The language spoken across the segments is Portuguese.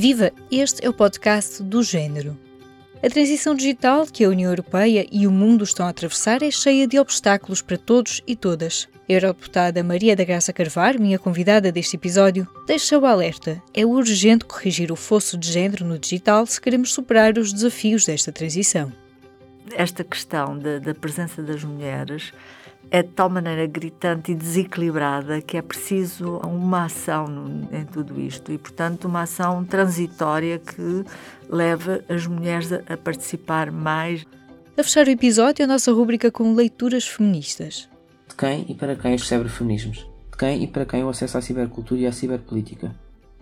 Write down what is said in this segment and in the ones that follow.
Viva! Este é o podcast do Gênero. A transição digital que a União Europeia e o mundo estão a atravessar é cheia de obstáculos para todos e todas. A eurodeputada Maria da Graça Carvalho, minha convidada deste episódio, deixa o alerta. É urgente corrigir o fosso de género no digital se queremos superar os desafios desta transição. Esta questão da, da presença das mulheres é de tal maneira gritante e desequilibrada que é preciso uma ação em tudo isto e, portanto, uma ação transitória que leva as mulheres a, participar mais. A fechar o episódio, a nossa rúbrica com leituras feministas. De quem e para quem os cyberfeminismos? De quem e para quem o acesso à cibercultura e à ciberpolítica?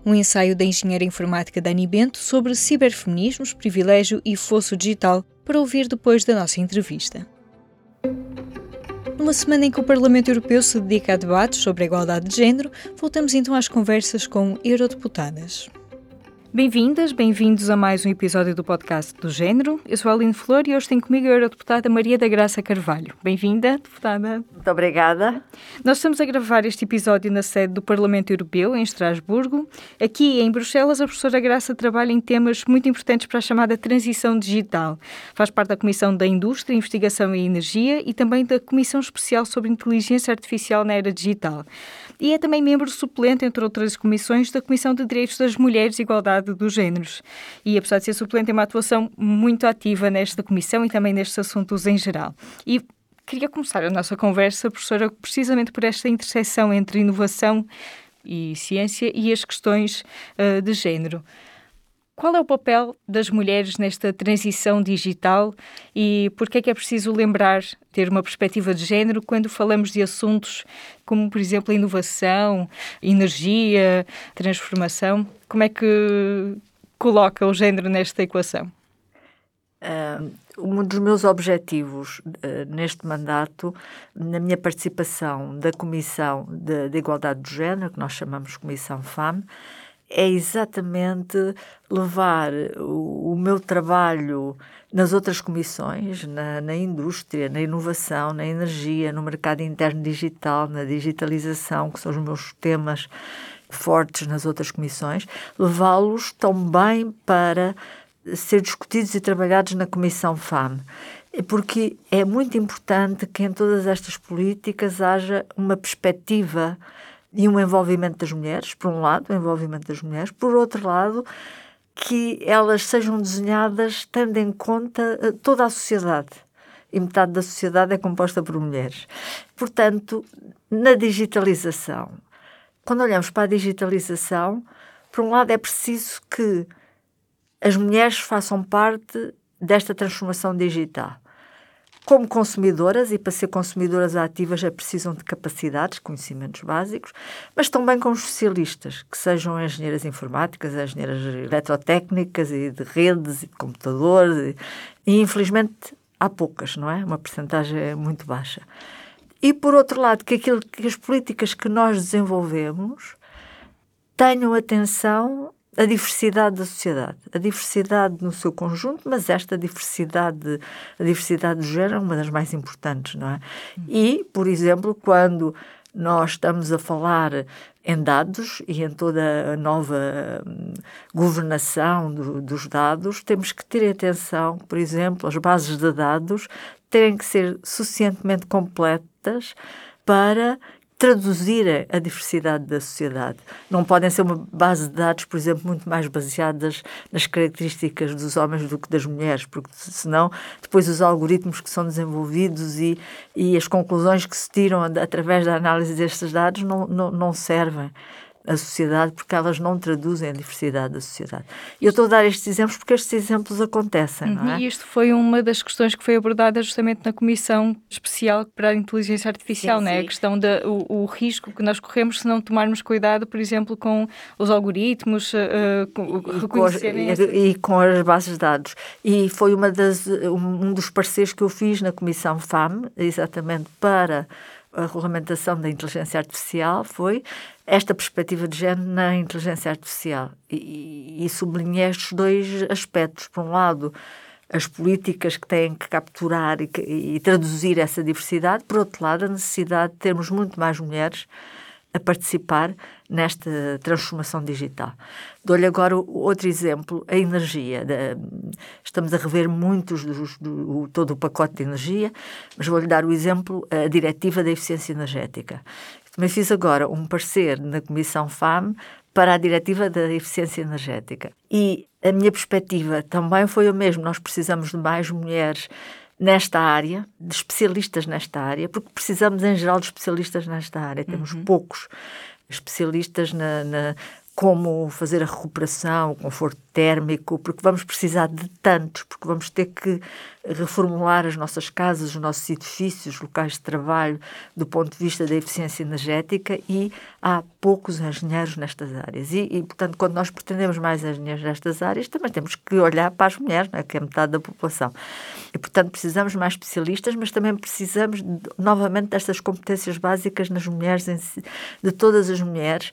Um ensaio da engenheira informática Dani Bento sobre ciberfeminismos, privilégio e fosso digital, para ouvir depois da nossa entrevista. Numa semana em que o Parlamento Europeu se dedica a debates sobre a igualdade de género, voltamos então às conversas com eurodeputadas. Bem-vindas, bem-vindos a mais um episódio do podcast do Gênero. Eu sou a Aline Flor e hoje tenho comigo a Eurodeputada Maria da Graça Carvalho. Bem-vinda, deputada. Muito obrigada. Nós estamos a gravar este episódio na sede do Parlamento Europeu, em Estrasburgo. Aqui, em Bruxelas, a professora Graça trabalha em temas muito importantes para a chamada transição digital. Faz parte da Comissão da Indústria, Investigação e Energia e também da Comissão Especial sobre Inteligência Artificial na Era Digital. E é também membro suplente, entre outras comissões, da Comissão de Direitos das Mulheres e Igualdade dos géneros. E apesar de ser suplente, tem uma atuação muito ativa nesta comissão e também nestes assuntos em geral. E queria começar a nossa conversa, professora, precisamente por esta interseção entre inovação e ciência e as questões uh, de género. Qual é o papel das mulheres nesta transição digital e por que é que é preciso lembrar, ter uma perspectiva de género quando falamos de assuntos como, por exemplo, inovação, energia, transformação? Como é que coloca o género nesta equação? Um dos meus objetivos uh, neste mandato, na minha participação da Comissão de, de Igualdade do Género, que nós chamamos Comissão FAM, é exatamente levar o, o meu trabalho nas outras comissões, na, na, indústria, na inovação, na energia, no mercado interno digital, na digitalização, que são os meus temas fortes nas outras comissões, levá-los também para ser discutidos e trabalhados na Comissão FAM. Porque é muito importante que em todas estas políticas haja uma perspectiva e um envolvimento das mulheres, por um lado, o envolvimento das mulheres, por outro lado, que elas sejam desenhadas tendo em conta eh, toda a sociedade. E metade da sociedade é composta por mulheres. Portanto, na digitalização, quando olhamos para a digitalização, por um lado é preciso que as mulheres façam parte desta transformação digital como consumidoras, e para ser consumidoras ativas é precisam de capacidades, conhecimentos básicos, mas também como especialistas, que sejam engenheiras informáticas, engenheiras eletrotécnicas e de redes e de computadores, e, infelizmente há poucas, não é? Uma percentagem muito baixa. E por outro lado, que, aquilo, que as políticas que nós desenvolvemos tenham atenção a diversidade da sociedade, a diversidade no seu conjunto, mas esta diversidade, a diversidade do género é uma das mais importantes, não é? E, por exemplo, quando nós estamos a falar em dados e em toda a nova hum, governação do, dos dados, temos que ter atenção, por exemplo, as bases de dados têm que ser suficientemente completas para traduzir a diversidade da sociedade. Não podem ser uma base de dados, por exemplo, muito mais baseadas nas características dos homens do que das mulheres, porque senão depois os algoritmos que são desenvolvidos e, e as conclusões que se tiram através da análise destes dados não, não, não servem a sociedade porque elas não traduzem a diversidade da sociedade. E eu estou a dar estes exemplos porque estes exemplos acontecem, não é? E isto foi uma das questões que foi abordada justamente na Comissão Especial para a Inteligência Artificial, sim, né? Sim. A questão do risco que nós corremos se não tomarmos cuidado, por exemplo, com os algoritmos, uh, com, e, com as, e, e, com as bases de dados. E foi uma das, um dos pareceres que eu fiz na Comissão FAM, exatamente para a regulamentação da inteligência artificial foi esta perspectiva de género na inteligência artificial. E, e sublinhei estes dois aspectos. Por um lado, as políticas que têm que capturar e, e, traduzir essa diversidade. Por outro lado, a necessidade de termos muito mais mulheres a participar nesta transformação digital. Dou-lhe agora outro exemplo, a energia. Estamos a rever muitos dos, do, todo o pacote de energia, mas vou-lhe dar o exemplo, a diretiva da eficiência energética. Também fiz agora um parecer na Comissão FAM para a diretiva da eficiência energética. E a minha perspectiva também foi o mesmo. Nós precisamos de mais mulheres nesta área, de especialistas nesta área, porque precisamos em geral de especialistas nesta área. Temos uhum. poucos especialistas na, na, como fazer a recuperação, o conforto térmico, porque vamos precisar de tantos, porque vamos ter que reformular as nossas casas, os nossos edifícios, locais de trabalho, do ponto de vista da eficiência energética e há poucos engenheiros nestas áreas. E, e portanto, quando nós pretendemos mais engenheiros nestas áreas, também temos que olhar para as mulheres, é? que é metade da população. E, portanto, precisamos mais especialistas, mas também precisamos, novamente, destas competências básicas nas mulheres, de todas as mulheres,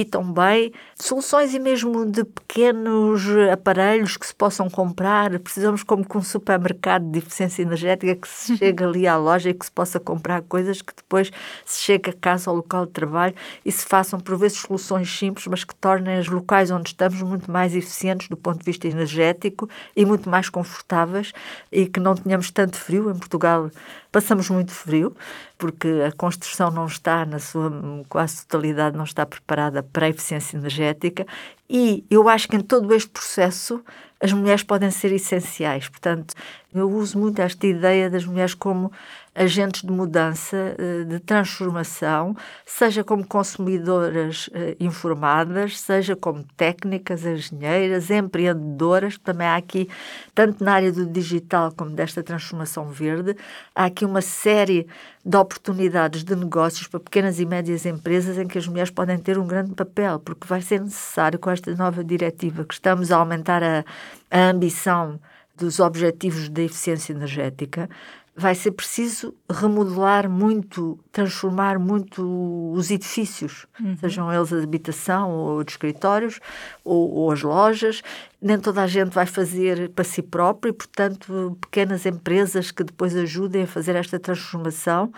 e também soluções e mesmo de pequenos aparelhos que se possam comprar. Precisamos como que um supermercado de eficiência energética que se chegue ali à loja e que se possa comprar coisas que depois se chegue a casa ao local de trabalho e se façam por vezes soluções simples, mas que tornem os locais onde estamos muito mais eficientes do ponto de vista energético e muito mais confortáveis e que não tenhamos tanto frio. Em Portugal passamos muito frio porque a construção não está, na sua quase totalidade, não está preparada para a eficiência energética e eu acho que em todo este processo as mulheres podem ser essenciais. Portanto, eu uso muito esta ideia das mulheres como agentes de mudança, eh, de transformação, seja como consumidoras eh, informadas, seja como técnicas, engenheiras, empreendedoras. Também há aqui, tanto na área do digital como desta transformação verde, há aqui uma série de oportunidades de negócios para pequenas e médias empresas em que as mulheres podem ter um grande papel, porque vai ser necessário, com esta nova diretiva, que estamos a aumentar a, a ambição dos objetivos da eficiência energética, vai ser preciso remodelar muito, transformar muito os edifícios, uhum. sejam eles de habitação ou de escritórios ou, ou, as lojas. Nem toda a gente vai fazer para si próprio e, portanto, pequenas empresas que depois ajudem a fazer esta transformação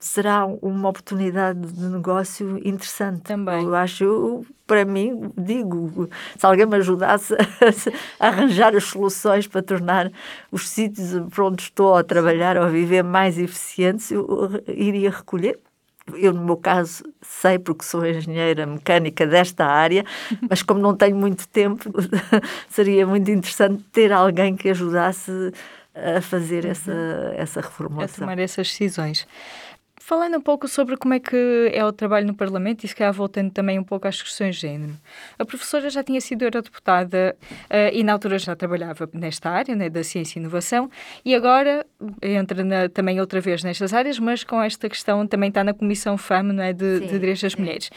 será uma oportunidade de negócio interessante. Também. Eu acho, para mim, digo, se alguém me ajudasse a arranjar as soluções para tornar os sítios para onde estou a trabalhar ou a viver mais eficientes, eu iria recolher. Eu, no meu caso, sei porque sou engenheira mecânica desta área, mas como não tenho muito tempo, seria muito interessante ter alguém que ajudasse a fazer uhum. essa, essa reformulação. A tomar essas decisões. Falando um pouco sobre como é que é o trabalho no Parlamento e se calhar voltando também um pouco às questões de género. A professora já tinha sido eurodeputada uh, e na altura já trabalhava nesta área, né, da ciência e inovação, e agora entra na, também outra vez nestas áreas, mas com esta questão também está na Comissão FAM, não é, de, de Direitos das Mulheres.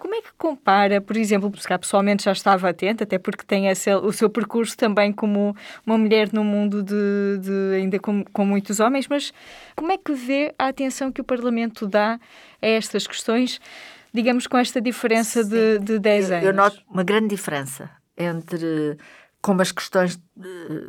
Como é que compara, por exemplo, porque pessoalmente já estava atenta, até porque tem esse, o seu percurso também como uma mulher num mundo de, de ainda com, com, muitos homens, mas como é que vê a atenção que o Parlamento dá a estas questões, digamos, com esta diferença de, de 10 anos? Eu noto uma grande diferença entre como as questões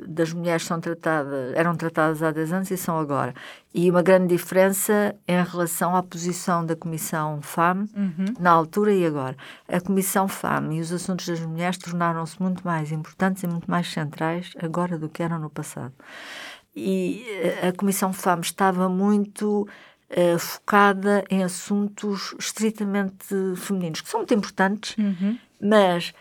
das mulheres são tratadas, eram tratadas há 10 anos e são agora. E uma grande diferença em relação à posição da Comissão FAM uhum. na altura e agora. A Comissão FAM e os assuntos das mulheres tornaram-se muito mais importantes e muito mais centrais agora do que eram no passado. E eh, a Comissão FAM estava muito uh, focada em assuntos estritamente femininos, que são muito importantes, uhum. mas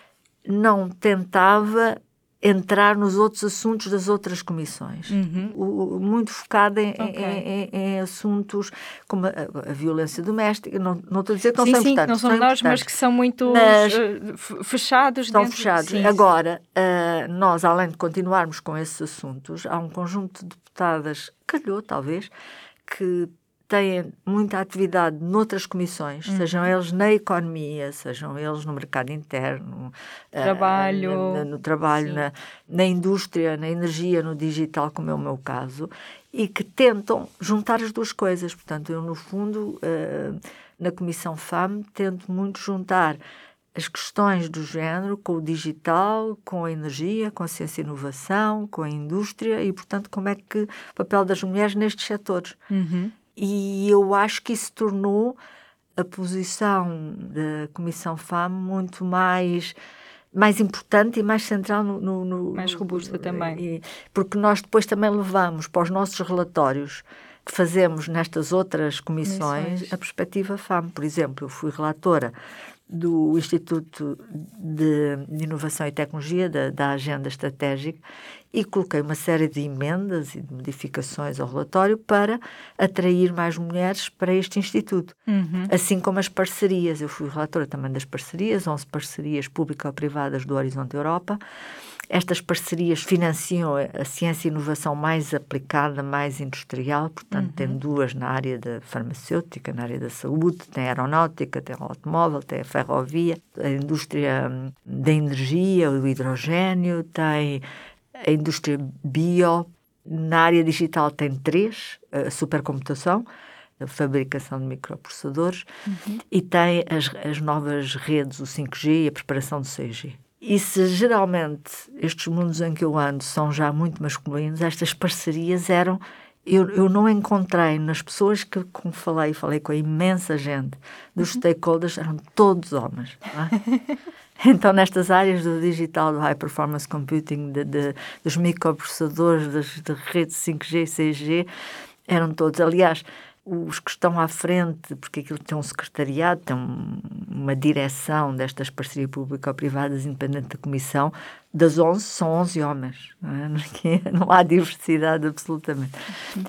não tentava entrar nos outros assuntos das outras comissões. Uhum. O, muito focada em, okay. em, em, em, assuntos como a, a, violência doméstica. Não, não estou a dizer que não sim, são sim, importantes. não são menores, mas que são muito mas, uh, fechados. Estão dentro, fechados. Sim, Agora, uh, nós, além de continuarmos com esses assuntos, há um conjunto de deputadas, calhou talvez, que têm muita atividade noutras comissões, uhum. sejam eles na economia, sejam eles no mercado interno, trabalho, uh, no, no, trabalho, na, na, indústria, na energia, no digital, como é o meu caso, e que tentam juntar as duas coisas. Portanto, eu, no fundo, uh, na Comissão FAM, tento muito juntar as questões do género com o digital, com a energia, com a ciência e inovação, com a indústria e, portanto, como é que o papel das mulheres nestes setores. Uhum. E eu acho que isso tornou a posição da Comissão FAM muito mais mais importante e mais central no, no, no mais robusta também e, porque nós depois também levamos para os nossos relatórios que fazemos nestas outras comissões, comissões. a perspectiva FAM por exemplo eu fui relatora do Instituto de Inovação e Tecnologia, da, da, Agenda Estratégica, e coloquei uma série de emendas e de modificações ao relatório para atrair mais mulheres para este Instituto. Uhum. Assim como as parcerias. Eu fui relatora também das parcerias, 11 parcerias público-privadas do Horizonte Europa, estas parcerias financiam a ciência e inovação mais aplicada, mais industrial, portanto, uhum. tem duas na área da farmacêutica, na área da saúde, tem a aeronáutica, tem o automóvel, tem a ferrovia, a indústria hum, da energia, o hidrogênio, tem a indústria bio. Na área digital tem três, a supercomputação, a fabricação de microprocessadores, uhum. e tem as, as novas redes, o 5G e a preparação do 6G. E se geralmente estes mundos em que eu ando são já muito masculinos, estas parcerias eram. Eu, eu não encontrei nas pessoas que com falei, falei com a imensa gente dos uhum. stakeholders, eram todos homens. É? então, nestas áreas do digital, do high performance computing, de, de, dos microprocessadores, das, de redes 5G e 6G, eram todos. Aliás, os que estão à frente, porque aquilo tem um secretariado, tem uma direção destas parcerias público-privadas independente da comissão, das 11 são 11 homens, não, é? não há diversidade absolutamente.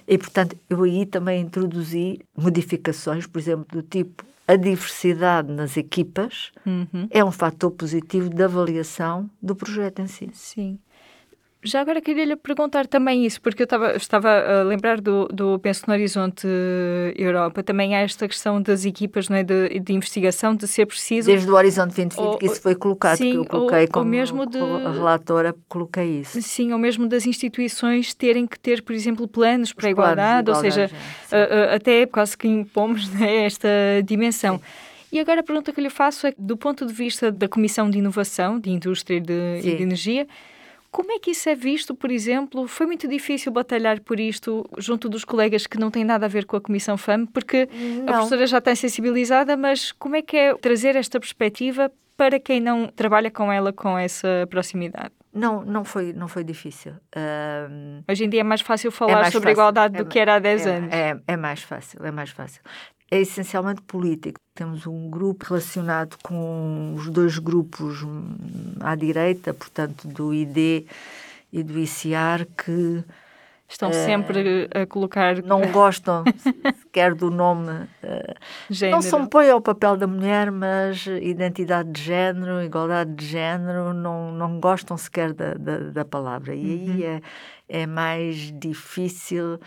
E, portanto, eu aí também introduzi modificações, por exemplo, do tipo a diversidade nas equipas uhum. é um fator positivo da avaliação do projeto em si. Sim. Já agora queria lhe perguntar também isso, porque eu estava, estava a lembrar do, do Penso no Horizonte Europa. Também há esta questão das equipas não é, de, de investigação, de ser preciso. Desde o Horizonte 2020 ou, que isso foi colocado, sim, que eu coloquei ou, como, ou mesmo de, relatora, coloquei isso. Sim, ou mesmo das instituições terem que ter, por exemplo, planos para a igualdade, ou seja, até quase que impomos né, esta dimensão. Sim. E agora a pergunta que lhe faço é, do ponto de vista da Comissão de Inovação, de Indústria e de, e de Energia, como é que isso é visto, por exemplo? Foi muito difícil batalhar por isto junto dos colegas que não têm nada a ver com a Comissão FAM, porque não. a professora já está sensibilizada, mas como é que é trazer esta perspectiva para quem não trabalha com ela com essa proximidade? Não, não foi, não foi difícil. Hoje em dia é mais fácil falar é mais sobre fácil. igualdade é, do que era há 10 é, anos. É, é mais fácil, é mais fácil é essencialmente político. Temos um grupo relacionado com os dois grupos à direita, portanto, do ID e do ICR, que estão uh, sempre a colocar. Não gostam sequer do nome. Uh, não se opõem ao papel da mulher, mas identidade de género, igualdade de género, não, não gostam sequer da, da, da palavra. E uhum. aí é, é mais difícil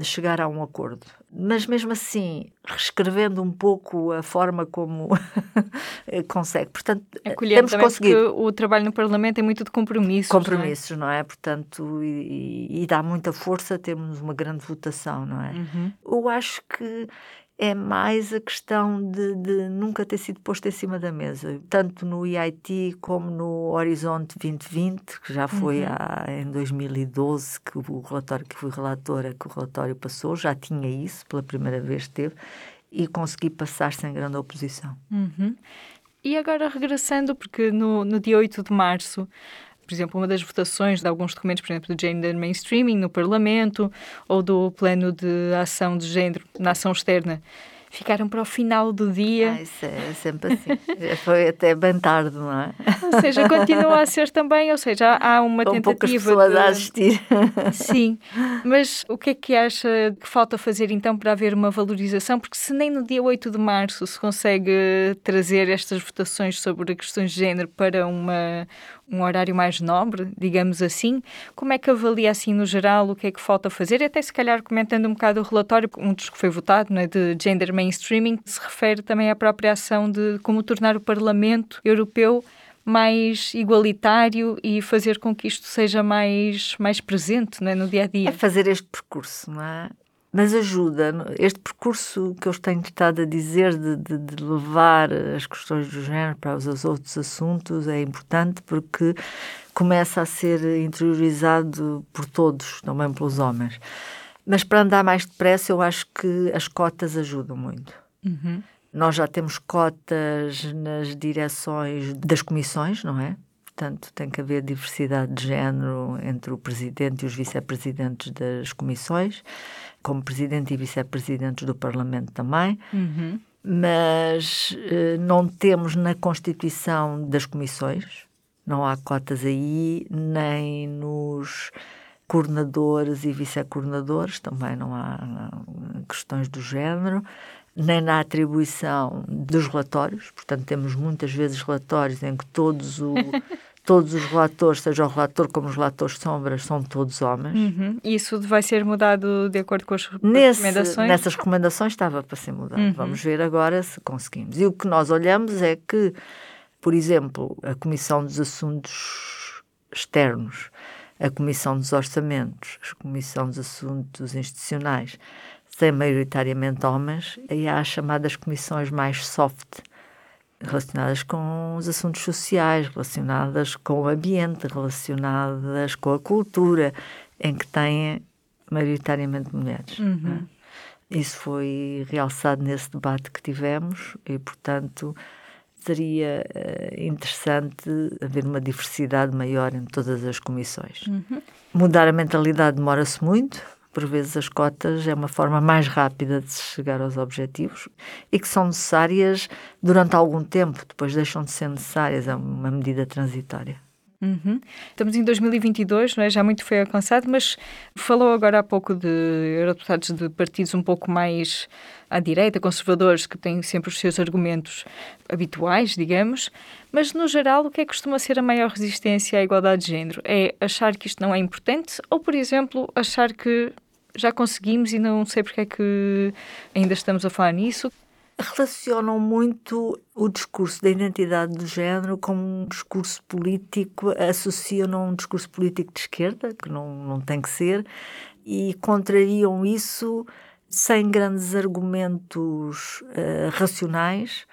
chegar a um acordo. Mas mesmo assim, reescrevendo um pouco a forma como consegue. Portanto, Acolhendo temos conseguido. Porque o trabalho no Parlamento é muito de compromissos. Compromissos, não é? Não é? Portanto, e, e, dá muita força termos uma grande votação, não é? Uhum. Eu acho que é mais a questão de, de, nunca ter sido posto em cima da mesa, tanto no EIT como no Horizonte 2020, que já foi uhum. há, em 2012 que o relatório que fui relatora, que o relatório passou, já tinha isso, pela primeira vez teve, e consegui passar sem grande oposição. Uhum. E agora regressando, porque no, no dia 8 de março por exemplo, uma das votações de alguns documentos, por exemplo, do Gender Mainstreaming no Parlamento ou do Plano de Ação de Género na ação externa ficaram para o final do dia. Ah, isso é sempre assim. Foi até bem tarde, não é? Ou seja, continua a ser também, ou seja, há uma Com tentativa pessoas de... a assistir. Sim, mas o que é que acha que falta fazer então para haver uma valorização? Porque se nem no dia 8 de março se consegue trazer estas votações sobre questões de género para uma, um horário mais nobre, digamos assim. Como é que avalia, assim, no geral, o que é que falta fazer? Até se calhar comentando um bocado o relatório, um dos que foi votado, não é, de gender mainstreaming, se refere também à própria ação de como tornar o Parlamento Europeu mais igualitário e fazer com que isto seja mais, mais presente é, no dia a dia. É fazer este percurso, não é? mas ajuda. Este percurso que eu tenho estado a dizer de, de, de, levar as questões do género para os outros assuntos é importante porque começa a ser interiorizado por todos, também pelos homens. Mas para andar mais depressa, eu acho que as cotas ajudam muito. Uhum. Nós já temos cotas nas direções das comissões, não é? Portanto, tem que haver diversidade de género entre o presidente e os vice-presidentes das comissões, como presidente e vice-presidentes do Parlamento também. Uhum. Mas eh, não temos na constituição das comissões, não há cotas aí, nem nos coordenadores e vice-coordenadores, também não há questões do género nem na atribuição dos relatórios, portanto, temos muitas vezes relatórios em que todos, o, todos os relatores, seja o relator como os relatores sombras, são todos homens. Uhum. Isso vai ser mudado de acordo com as Nesse, recomendações? Nessas recomendações estava para ser mudado. Uhum. Vamos ver agora se conseguimos. E o que nós olhamos é que, por exemplo, a Comissão dos Assuntos Externos, a Comissão dos Orçamentos, a Comissão dos Assuntos Institucionais, têm maioritariamente homens, e há as chamadas comissões mais soft, relacionadas com os assuntos sociais, relacionadas com o ambiente, relacionadas com a cultura, em que têm maioritariamente mulheres. Uhum. Isso foi realçado nesse debate que tivemos e, portanto, seria uh, interessante haver uma diversidade maior em todas as comissões. Uhum. Mudar a mentalidade demora-se muito, por vezes as cotas é uma forma mais rápida de se chegar aos objetivos e que são necessárias durante algum tempo, depois deixam de ser necessárias, é uma medida transitória. Uhum. Estamos em 2022, não é? já muito foi alcançado, mas falou agora há pouco de eurodeputados de partidos um pouco mais à direita, conservadores, que têm sempre os seus argumentos habituais, digamos, mas no geral o que é que costuma ser a maior resistência à igualdade de género? É achar que isto não é importante ou, por exemplo, achar que já conseguimos e não sei porque é que ainda estamos a falar nisso? Relacionam muito o discurso da identidade do género com um discurso político, associam a um discurso político de esquerda, que não, não tem que ser, e contrariam isso sem grandes argumentos uh, racionais,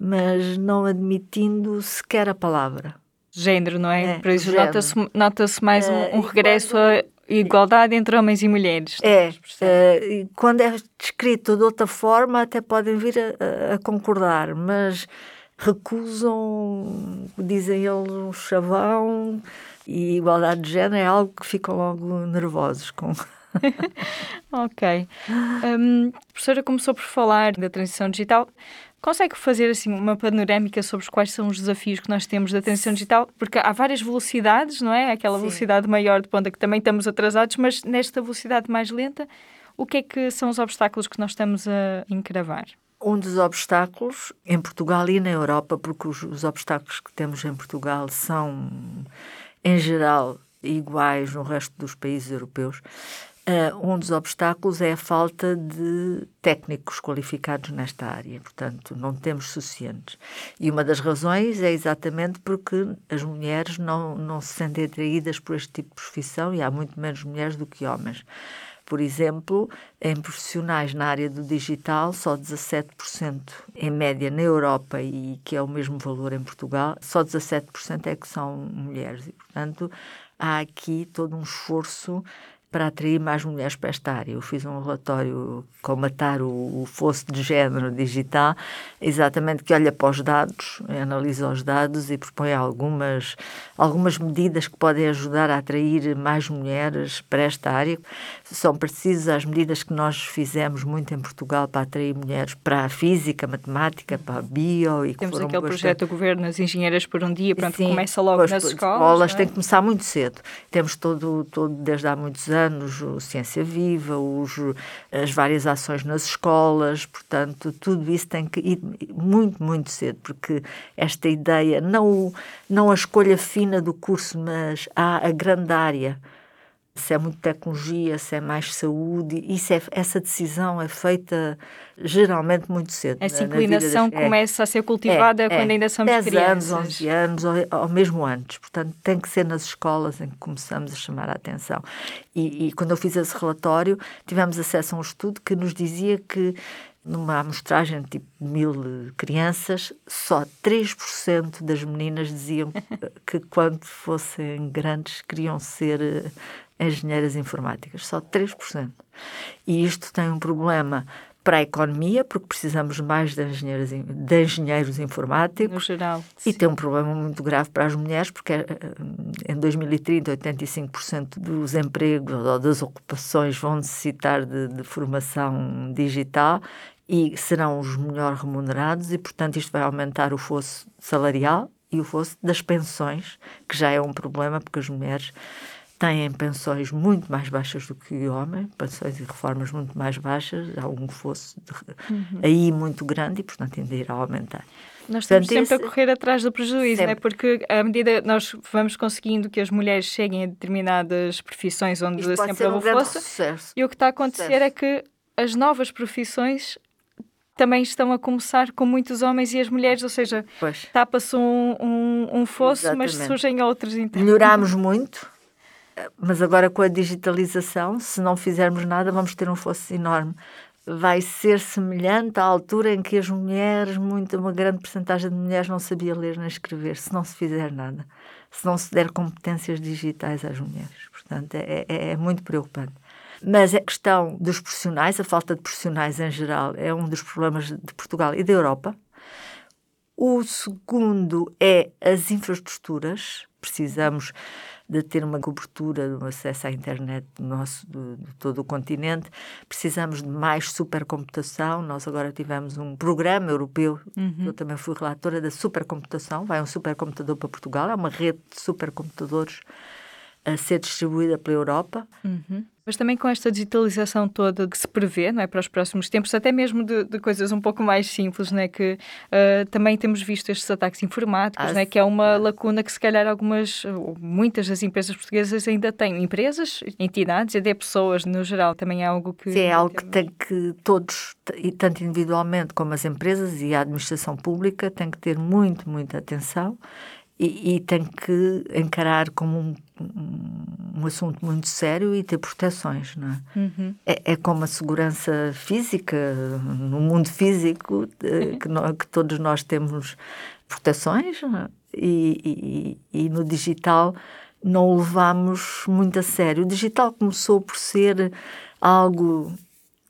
mas não admitindo sequer a palavra. Género, não é? é Por isso nota-se nota mais um, um uh, regresso quando... igualdade entre homens e mulheres. É, uh, quando é descrito de outra forma, até podem vir a, a concordar, mas recusam, dizem eles, um chavão e igualdade de género é algo que ficam logo nervosos com. ok. Um, a professora começou por falar da transição digital. Consegue fazer assim uma panorâmica sobre quais são os desafios que nós temos da transição digital? Porque há várias velocidades, não é? Aquela Sim. velocidade maior de ponta que também estamos atrasados, mas nesta velocidade mais lenta, o que é que são os obstáculos que nós estamos a encravar? Um dos obstáculos em Portugal e na Europa, porque os, os obstáculos que temos em Portugal são, em geral, iguais no resto dos países europeus, Uh, um dos obstáculos é a falta de técnicos qualificados nesta área, portanto, não temos suficientes. E uma das razões é exatamente porque as mulheres não, não se sentem atraídas por este tipo de profissão e há muito menos mulheres do que homens. Por exemplo, em profissionais na área do digital, só 17% em média na Europa e que é o mesmo valor em Portugal, só 17% é que são mulheres. E, portanto, há aqui todo um esforço para atrair mais mulheres para esta área. Eu fiz um relatório matar o, o fosso de género digital, exatamente que olha para os dados, analisa os dados e propõe algumas, algumas medidas que podem ajudar a atrair mais mulheres para esta área. São precisas as medidas que nós fizemos muito em Portugal para atrair mulheres para a física, matemática, para a bio. E Temos aquele bastante... projeto do governo, as engenheiras por um dia, pronto, Sim, começa logo nas escolas. escolas é? têm que começar muito cedo. Temos todo, todo desde há muitos anos anos, o Ciência Viva, os, as várias ações nas escolas, portanto, tudo isso tem que ir muito, muito cedo, porque esta ideia, não, não a escolha fina do curso, mas há a grande área se é muito tecnologia, se é mais saúde, isso é, essa decisão é feita geralmente muito cedo. Essa inclinação das, começa é, a ser cultivada é, quando é, ainda somos 10 crianças. anos, 11 anos, ou, ou, mesmo antes. Portanto, tem que ser nas escolas em que começamos a chamar a atenção. E, e quando eu fiz esse relatório, tivemos acesso a um estudo que nos dizia que numa amostragem de tipo mil crianças, só 3% das meninas diziam que quando fossem grandes queriam ser engenheiras informáticas, só 3%. E isto tem um problema para a economia, porque precisamos mais de engenheiros, de engenheiros informáticos. No geral. E tem um problema muito grave para as mulheres, porque eh, em 2030, 85% dos empregos ou das ocupações vão necessitar de, de formação digital e serão os melhor remunerados, e, portanto, isto vai aumentar o fosso salarial e o fosso das pensões, que já é um problema, porque as mulheres têm pensões muito mais baixas do que o homem, pensões e reformas muito mais baixas, há um fosso de, uhum. aí muito grande e, portanto, ainda irá aumentar. Nós estamos sempre esse... a correr atrás do prejuízo, sempre. não é? Porque à medida que nós vamos conseguindo que as mulheres cheguem a determinadas profissões onde Isto sempre houve um fosso, e o que está a acontecer sucesso. é que as novas profissões também estão a começar com muitos homens e as mulheres, ou seja, tapa-se um, um, um, fosso, Exatamente. mas surgem outros. Então. Melhorámos muito, mas agora com a digitalização, se não fizermos nada, vamos ter um fosso enorme. Vai ser semelhante à altura em que as mulheres, muito, uma grande porcentagem de mulheres não sabia ler nem escrever, se não se fizer nada, se não se der competências digitais às mulheres. Portanto, é, é, é muito preocupante. Mas a questão dos profissionais, a falta de profissionais em geral, é um dos problemas de Portugal e da Europa. O segundo é as infraestruturas. Precisamos de ter uma cobertura, um acesso à internet nosso, de, de todo o continente. Precisamos de mais supercomputação. Nós agora tivemos um programa europeu, uhum. eu também fui relatora da supercomputação. Vai um supercomputador para Portugal, é uma rede de supercomputadores a ser distribuída pela Europa. Uhum. Mas também com esta digitalização toda que se prevê não é, para os próximos tempos, até mesmo de, de coisas um pouco mais simples, não é, que uh, também temos visto estes ataques informáticos, ah, não é, que é uma lacuna que se calhar algumas, muitas das empresas portuguesas ainda têm. Empresas, entidades e até pessoas no geral também é algo que... Sim, é algo que tem que todos, e tanto individualmente como as empresas e a administração pública, têm que ter muito, muita atenção e, e tem que encarar como um, um, um, assunto muito sério e ter proteções, não é? Uhum. é? É, como a segurança física, no mundo físico, uhum. que, que, todos nós temos proteções é? e, e, e no digital não o levamos muito a sério. O digital começou por ser algo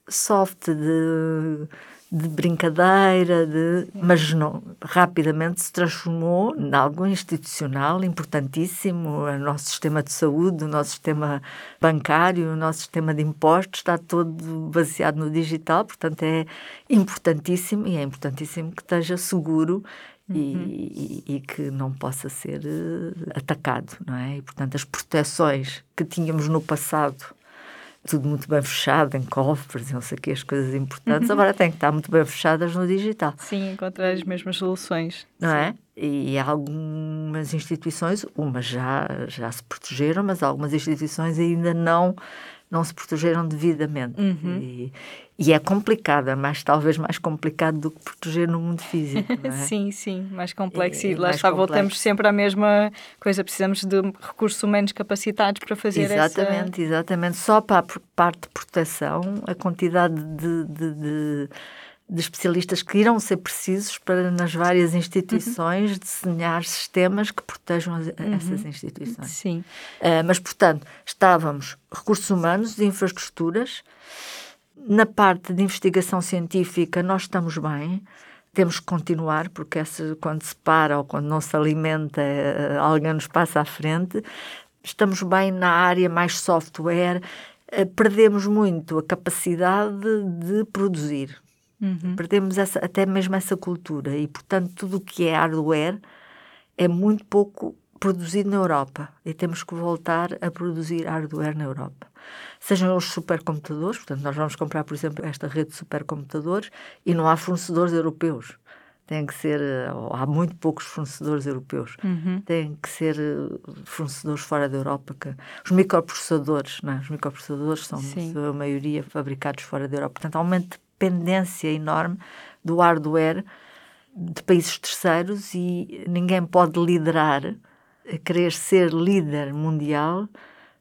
soft de de brincadeira, de, mas não, rapidamente se transformou em algo institucional importantíssimo. O nosso sistema de saúde, o nosso sistema bancário, o nosso sistema de impostos está todo baseado no digital, portanto é importantíssimo e é importantíssimo que esteja seguro Uhum. E, e, e, que não possa ser uh, atacado, não é? E, portanto, as proteções que tínhamos no passado tudo muito bem fechado, em cofres, não sei o que, as coisas importantes, uhum. agora têm que estar muito bem fechadas no digital. Sim, encontrar as mesmas soluções. Não Sim. é? E algumas instituições, umas já, já se protegeram, mas algumas instituições ainda não não se protegeram devidamente. Uhum. E, e, é complicado, é mais, talvez mais complicado do que proteger no mundo físico. É? sim, sim, mais complexo. É, e lá está, complexo. voltamos sempre à mesma coisa, precisamos de recursos humanos capacitados para fazer exatamente, essa... Exatamente, só para a parte de proteção, a quantidade de, de, de de especialistas que irão ser precisos para, nas várias instituições, uhum. desenhar sistemas que protejam as, uhum. essas instituições. Sim. Uh, mas, portanto, estávamos recursos humanos, infraestruturas. Na parte de investigação científica, nós estamos bem. Temos que continuar, porque essa, quando se para ou quando não se alimenta, uh, alguém nos passa à frente. Estamos bem na área mais software. Uh, perdemos muito a capacidade de produzir Uhum. Perdemos essa, até mesmo essa cultura e, portanto, tudo o que é hardware é muito pouco produzido na Europa e temos que voltar a produzir hardware na Europa. Sejam os supercomputadores, portanto, nós vamos comprar, por exemplo, esta rede de supercomputadores e não há fornecedores europeus. Tem que ser, há muito poucos fornecedores europeus. Uhum. Tem que ser eh, fornecedores fora da Europa. Que, os microprocessadores, não é? Os microprocessadores são, a maioria, fabricados fora da Europa. Portanto, um aumento dependência enorme do hardware de países terceiros e ninguém pode liderar, querer ser líder mundial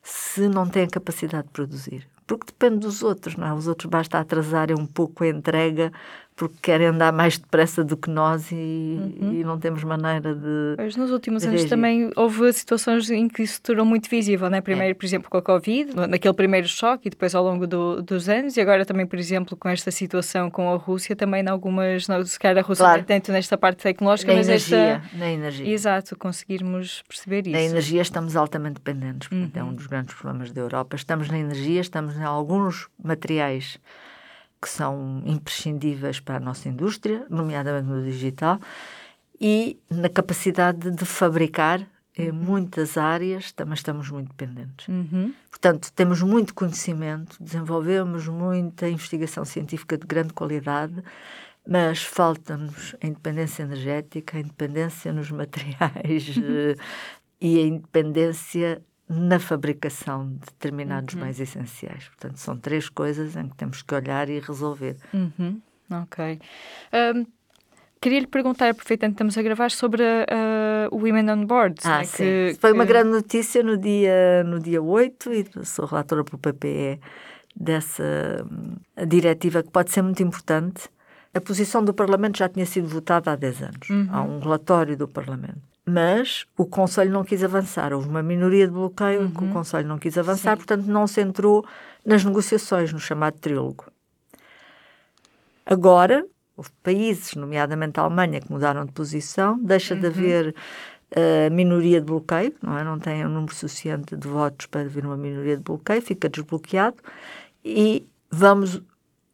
se não tem a capacidade de produzir. Porque depende dos outros, não é? Os outros basta atrasarem um pouco a entrega porque querem andar mais depressa do que nós e, uhum. e não temos maneira de. Mas nos últimos anos também houve situações em que isso tornou muito visível, né? Primeiro, é. por exemplo, com a Covid, naquele primeiro choque e depois ao longo do, dos anos, e agora também, por exemplo, com esta situação com a Rússia, também em algumas, não, se calhar a Rússia claro. tanto nesta parte tecnológica, na mas energia, esta. Na energia. Exato, conseguirmos perceber isso. Na energia estamos altamente dependentes, uhum. é um uhum. dos grandes problemas da Europa. Estamos na energia, estamos em alguns materiais que são imprescindíveis para a nossa indústria, nomeadamente no digital, e na capacidade de fabricar em uhum. muitas áreas também estamos muito dependentes. Uhum. Portanto, temos muito conhecimento, desenvolvemos muita investigação científica de grande qualidade, mas falta-nos a independência energética, a independência nos materiais eh, e a independência na fabricação de determinados uhum. bens essenciais. Portanto, são três coisas em que temos que olhar e resolver. Uhum. Ok. Um, queria lhe perguntar, aproveitando que estamos a gravar, sobre uh, o Women on Board. Ah, né? sim. Que, Foi que... uma grande notícia no dia, no dia 8 e sou relatora para o PPE dessa diretiva que pode ser muito importante. A posição do Parlamento já tinha sido votada há 10 anos. Uhum. Há um relatório do Parlamento mas o Conselho não quis avançar. Houve uma minoria de bloqueio uhum. que o Conselho não quis avançar, Sim. portanto, não se entrou nas negociações, no chamado trílogo. Agora, houve países, nomeadamente a Alemanha, que mudaram de posição, deixa uhum. de haver uh, minoria de bloqueio, não é? Não tem um número suficiente de votos para haver uma minoria de bloqueio, fica desbloqueado e vamos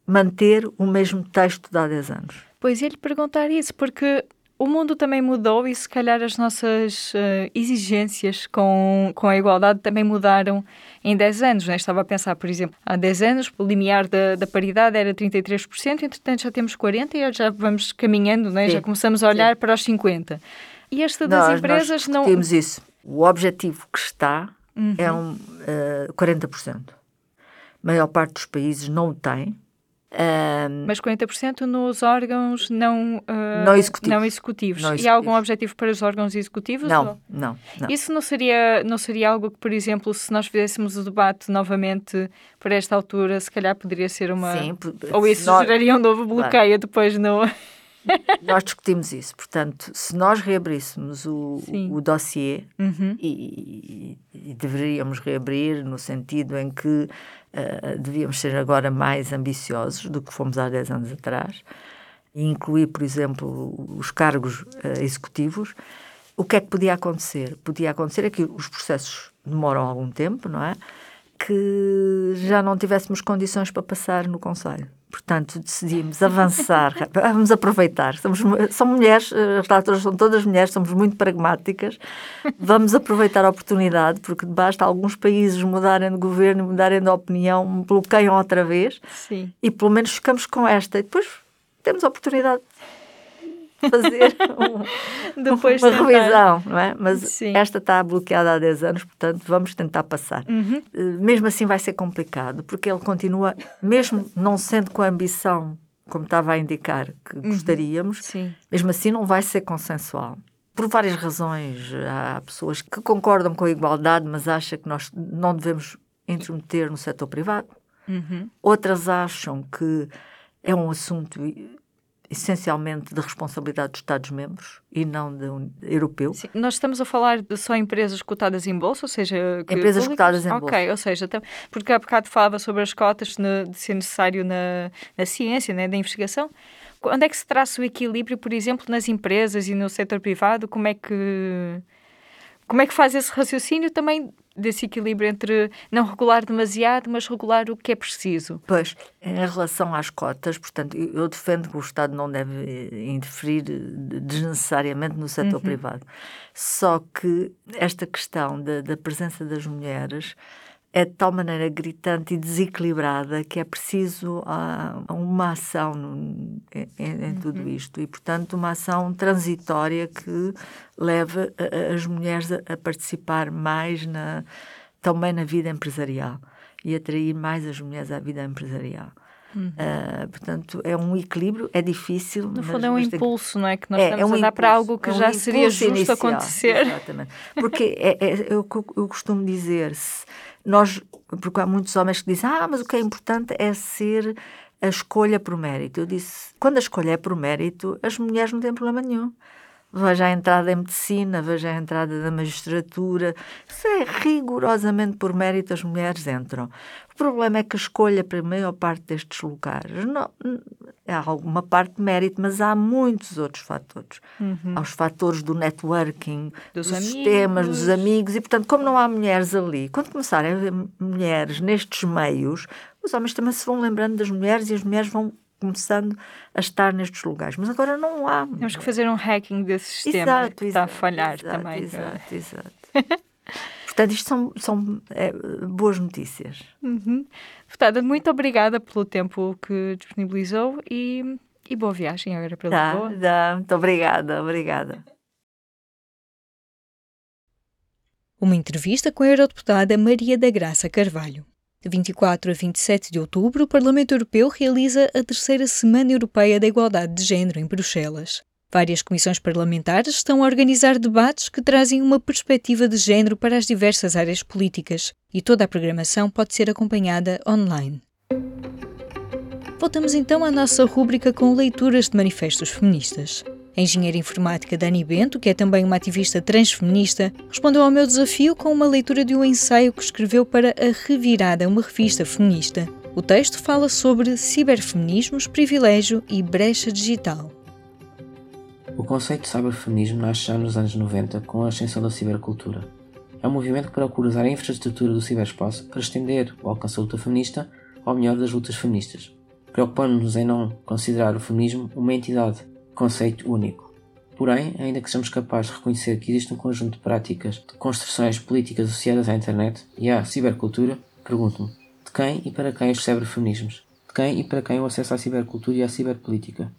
manter o mesmo texto de há 10 anos. Pois ia lhe perguntar isso, porque o mundo também mudou e se calhar as nossas uh, exigências com, com a igualdade também mudaram em 10 anos. Né? Estava a pensar, por exemplo, há 10 anos o limiar da, da paridade era 33%, entretanto já temos 40% e já vamos caminhando, né? já começamos a olhar sim. para os 50%. E esta das nós, empresas nós não... Temos isso. O objetivo que está uhum. é um, uh, eh, 40%. A maior parte dos países não o tem. Um, Mas 40% nos órgãos não, uh, não, executivos. não, executivos. não executivos. E há algum objetivo para os órgãos executivos? Não, não, não, Isso não seria, não seria algo que, por exemplo, se nós fizéssemos o debate novamente para esta altura, se calhar poderia ser uma... Sim. Ou isso nós... geraria um novo bloqueio claro. depois no... nós discutimos isso. Portanto, se nós reabríssemos o, o dossiê, uhum. e, e, deveríamos reabrir no sentido em que uh, devíamos ser agora mais ambiciosos do que fomos há 10 anos atrás, e incluir, por exemplo, os cargos uh, executivos, o que é que podia acontecer? Podia acontecer é que os processos demoram algum tempo, não é? Que já não tivéssemos condições para passar no Conselho. Portanto, decidimos avançar, vamos aproveitar. Somos, são mulheres, eh, as relatoras são todas mulheres, somos muito pragmáticas. Vamos aproveitar a oportunidade, porque basta alguns países mudarem de governo, mudarem de opinião, bloqueiam outra vez. Sim. E pelo menos ficamos com esta. E depois temos a oportunidade fazer um, Depois uma tentar. revisão, não é? Mas Sim. esta está bloqueada há 10 anos, portanto vamos tentar passar. Uhum. Eh, mesmo assim vai ser complicado, porque ele continua, mesmo não sendo com a ambição, como estava a indicar, que uhum. gostaríamos, Sim. mesmo assim não vai ser consensual. Por várias razões. Há pessoas que concordam com a igualdade, mas acham que nós não devemos intermeter no setor privado. Uhum. Outras acham que é um assunto essencialmente de responsabilidade dos Estados-membros e não de um, europeu. Sim, nós estamos a falar de só empresas cotadas em bolsa, ou seja... Empresas públicas? cotadas em okay, bolsa. Ok, ou seja, porque há bocado falava sobre as cotas de ser necessário na, na ciência, né, da investigação. Onde é que se traça o equilíbrio, por exemplo, nas empresas e no setor privado? Como é que como é que faz esse raciocínio também desse equilíbrio entre não regular demasiado, mas regular o que é preciso? Pois, em relação às cotas, portanto, eu defendo que o Estado não deve interferir desnecessariamente no setor uhum. privado. Só que esta questão da, da presença das mulheres é de tal maneira gritante e desequilibrada que é preciso uh, uma ação no, em, em, tudo uhum. isto e, portanto, uma ação transitória que leve a, as mulheres a, a, participar mais na, também na vida empresarial e atrair mais as mulheres à vida empresarial. Uhum. Uh, portanto, é um equilíbrio, é difícil. No fundo, é um impulso, não é? Que nós é, estamos é um a dar impulso, para algo que é um já seria justo inicial, acontecer. Exatamente. Porque é, é, eu, eu costumo dizer, se nós, porque há muitos homens que dizem, ah, mas o que é importante é ser a escolha por mérito. Eu disse, quando a escolha é por mérito, as mulheres não têm problema nenhum veja a entrada em medicina, veja a entrada da magistratura. Isso é rigorosamente por mérito as mulheres entram. O problema é que a escolha para a maior parte destes lugares não, há alguma parte de mérito, mas há muitos outros fatores. Uhum. Há os fatores do networking, dos, dos sistemas, dos amigos, e portanto, como não há mulheres ali, quando começarem a haver mulheres nestes meios, os homens também se vão lembrando das mulheres e as mulheres vão começando a estar nestes lugares. Mas agora não há. Temos que fazer um hacking desse sistema exato, que exato, está a falhar exato, também. Exato, exato. Portanto, isto são, são é, boas notícias. Uhum. Deputada, muito obrigada pelo tempo que disponibilizou e, e boa viagem agora para tá, Lisboa. Tá, muito obrigada, obrigada. Uma entrevista com a eurodeputada Maria da Graça Carvalho. De 24 a 27 de outubro, o Parlamento Europeu realiza a terceira Semana Europeia da Igualdade de Gênero em Bruxelas. Várias comissões parlamentares estão a organizar debates que trazem uma perspectiva de género para as diversas áreas políticas e toda a programação pode ser acompanhada online. Voltamos então à nossa rúbrica com leituras de manifestos feministas. A engenheira informática Dani Bento, que é também uma ativista transfeminista, respondeu ao meu desafio com uma leitura de um ensaio que escreveu para A Revirada, uma revista feminista. O texto fala sobre ciberfeminismos, privilégio e brecha digital. O conceito de cyberfeminismo nasce já nos anos 90 com a ascensão da cibercultura. É um movimento que procura usar a infraestrutura do ciberespaço para estender o alcance da luta feminista ao melhor das lutas feministas, preocupando-nos em não considerar o feminismo uma entidade conceito único. Porém, ainda que sejamos capazes de reconhecer que existe um conjunto de práticas de construções políticas associadas à internet e à cibercultura, pergunto-me, de quem e para quem os ciberfeminismos? De quem e para quem o acesso à cibercultura e à ciberpolítica?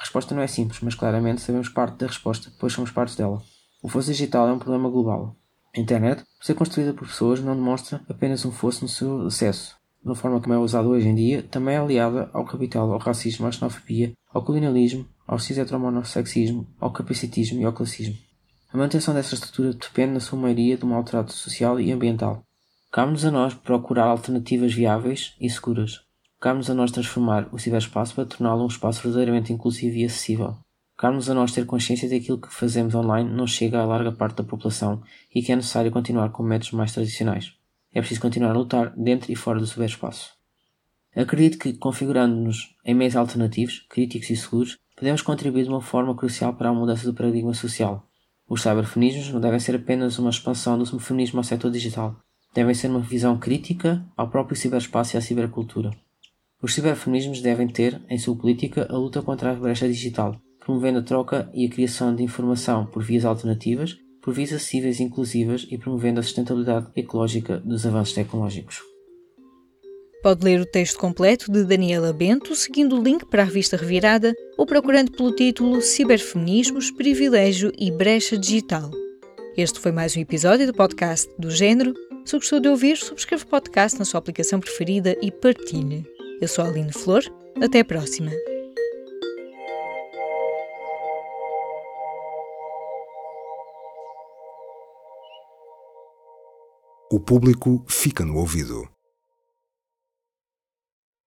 A resposta não é simples, mas claramente sabemos parte da resposta, pois somos parte dela. O fosso digital é um problema global. A internet, por ser construída por pessoas, não demonstra apenas um fosso no seu acesso. Uma forma como é usado hoje em dia, também é aliada ao capital, ao racismo, à xenofobia, ao colonialismo, ao cis-heteromonossexismo, ao capacitismo e ao classismo. A manutenção dessa estrutura depende, na sua maioria, de um maltrato social e ambiental. Cabe-nos a nós procurar alternativas viáveis e seguras. Cabe-nos a nós transformar o ciberespaço para torná-lo um espaço verdadeiramente inclusivo e acessível. Cabe-nos a nós ter consciência de que aquilo que fazemos online não chega a larga parte da população e que é necessário continuar com métodos mais tradicionais. É preciso continuar a lutar dentro e fora do ciberespaço. Acredito que, configurando-nos em meios alternativos, críticos e seguros, podemos contribuir de uma forma crucial para a mudança do paradigma social. Os cyberfeminismos não devem ser apenas uma expansão do feminismo ao setor digital. Devem ser uma visão crítica ao próprio ciberespaço e à cibercultura. Os ciberfeminismos devem ter, em sua política, a luta contra a brecha digital, promovendo a troca e a criação de informação por vias alternativas, por vias acessíveis e inclusivas e promovendo a sustentabilidade ecológica dos avanços tecnológicos. Pode ler o texto completo de Daniela Bento seguindo o link para a revista Revirada ou procurando pelo título Ciberfeminismos, Privilégio e Brecha Digital. Este foi mais um episódio do podcast do Gênero. Se gostou de ouvir, subscreva o podcast na sua aplicação preferida e partilhe. Eu sou a Aline Flor. Até a próxima. O público fica no ouvido.